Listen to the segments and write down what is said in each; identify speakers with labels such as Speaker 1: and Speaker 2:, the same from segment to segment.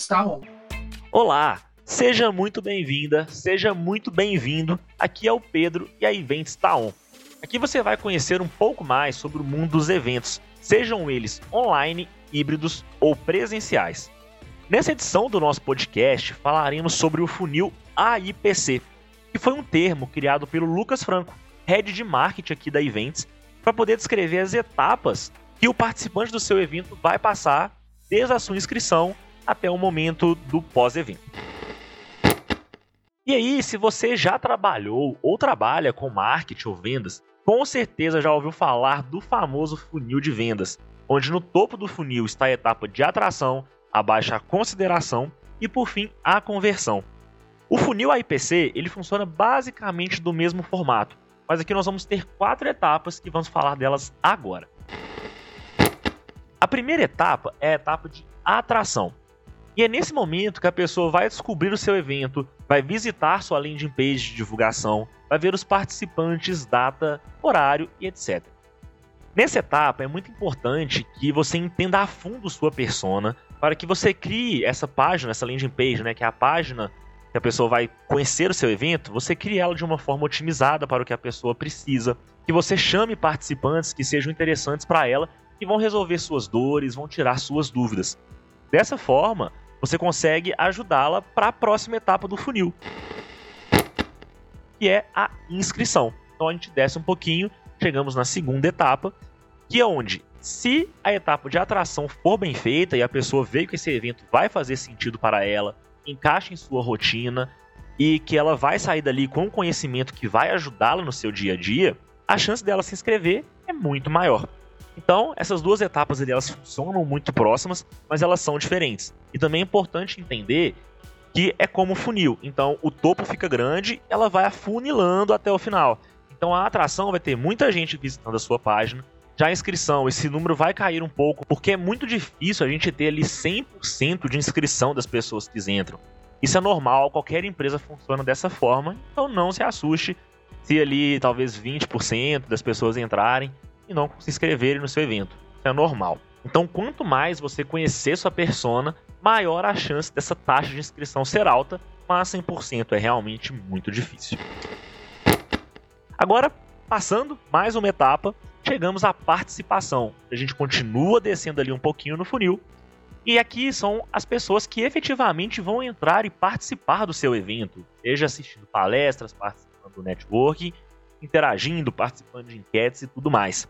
Speaker 1: está on.
Speaker 2: Olá, seja muito bem-vinda, seja muito bem-vindo. Aqui é o Pedro e a Event está on. Aqui você vai conhecer um pouco mais sobre o mundo dos eventos, sejam eles online, híbridos ou presenciais. Nessa edição do nosso podcast, falaremos sobre o funil AIPC, que foi um termo criado pelo Lucas Franco, head de marketing aqui da Events, para poder descrever as etapas que o participante do seu evento vai passar desde a sua inscrição até o momento do pós-evento. E aí, se você já trabalhou ou trabalha com marketing ou vendas, com certeza já ouviu falar do famoso funil de vendas, onde no topo do funil está a etapa de atração, abaixo a consideração e por fim a conversão. O funil AIPC ele funciona basicamente do mesmo formato, mas aqui nós vamos ter quatro etapas que vamos falar delas agora. A primeira etapa é a etapa de atração. E é nesse momento que a pessoa vai descobrir o seu evento, vai visitar sua landing page de divulgação, vai ver os participantes, data, horário e etc. Nessa etapa é muito importante que você entenda a fundo sua persona para que você crie essa página, essa landing page, né, que é a página que a pessoa vai conhecer o seu evento, você crie ela de uma forma otimizada para o que a pessoa precisa, que você chame participantes que sejam interessantes para ela e vão resolver suas dores, vão tirar suas dúvidas. Dessa forma, você consegue ajudá-la para a próxima etapa do funil, que é a inscrição. Então a gente desce um pouquinho, chegamos na segunda etapa, que é onde, se a etapa de atração for bem feita e a pessoa vê que esse evento vai fazer sentido para ela, encaixa em sua rotina e que ela vai sair dali com um conhecimento que vai ajudá-la no seu dia a dia, a chance dela se inscrever é muito maior. Então, essas duas etapas ali, elas funcionam muito próximas, mas elas são diferentes. E também é importante entender que é como funil. Então, o topo fica grande, ela vai afunilando até o final. Então, a atração vai ter muita gente visitando a sua página. Já a inscrição, esse número vai cair um pouco, porque é muito difícil a gente ter ali 100% de inscrição das pessoas que entram. Isso é normal, qualquer empresa funciona dessa forma, então não se assuste se ali talvez 20% das pessoas entrarem e não se inscreverem no seu evento. Isso é normal. Então, quanto mais você conhecer sua persona, maior a chance dessa taxa de inscrição ser alta, mas 100% é realmente muito difícil. Agora, passando mais uma etapa, chegamos à participação. A gente continua descendo ali um pouquinho no funil. E aqui são as pessoas que efetivamente vão entrar e participar do seu evento, seja assistindo palestras, participando do networking, interagindo, participando de enquetes e tudo mais.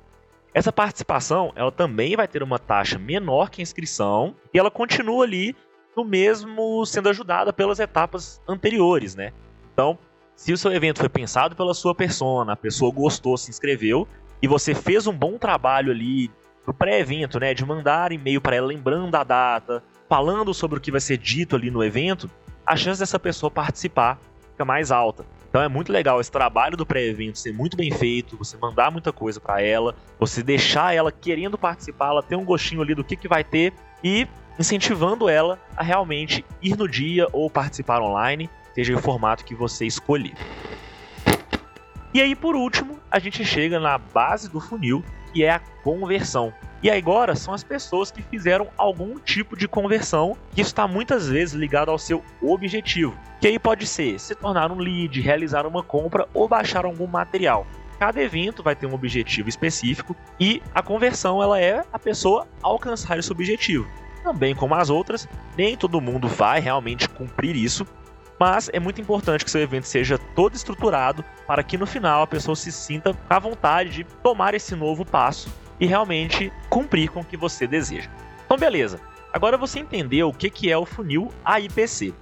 Speaker 2: Essa participação, ela também vai ter uma taxa menor que a inscrição e ela continua ali no mesmo sendo ajudada pelas etapas anteriores, né? Então, se o seu evento foi pensado pela sua persona, a pessoa gostou, se inscreveu e você fez um bom trabalho ali no pré-evento, né, de mandar e-mail para ela lembrando a data, falando sobre o que vai ser dito ali no evento, a chance dessa pessoa participar fica mais alta. Então é muito legal esse trabalho do pré-evento ser muito bem feito, você mandar muita coisa para ela, você deixar ela querendo participar, ela ter um gostinho ali do que, que vai ter e incentivando ela a realmente ir no dia ou participar online, seja o formato que você escolher. E aí, por último, a gente chega na base do funil, que é a conversão. E agora são as pessoas que fizeram algum tipo de conversão, que está muitas vezes ligado ao seu objetivo. Que aí pode ser se tornar um lead, realizar uma compra ou baixar algum material. Cada evento vai ter um objetivo específico e a conversão ela é a pessoa alcançar esse objetivo. Também como as outras, nem todo mundo vai realmente cumprir isso, mas é muito importante que seu evento seja todo estruturado para que no final a pessoa se sinta à vontade de tomar esse novo passo e realmente cumprir com o que você deseja. Então, beleza. Agora você entendeu o que é o funil AIPC.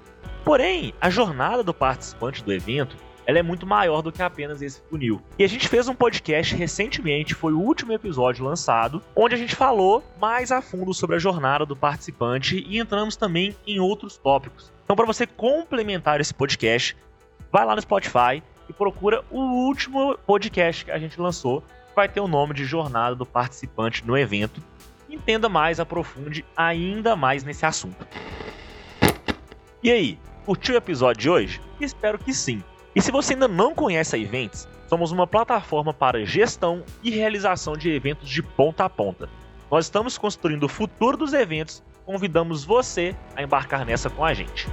Speaker 2: Porém, a jornada do participante do evento ela é muito maior do que apenas esse funil. E a gente fez um podcast recentemente, foi o último episódio lançado, onde a gente falou mais a fundo sobre a jornada do participante e entramos também em outros tópicos. Então, para você complementar esse podcast, vai lá no Spotify e procura o último podcast que a gente lançou, vai ter o nome de Jornada do Participante no evento. Entenda mais, aprofunde ainda mais nesse assunto. E aí, curtiu o episódio de hoje? Espero que sim. E se você ainda não conhece a Events, somos uma plataforma para gestão e realização de eventos de ponta a ponta. Nós estamos construindo o futuro dos eventos convidamos você a embarcar nessa com a gente.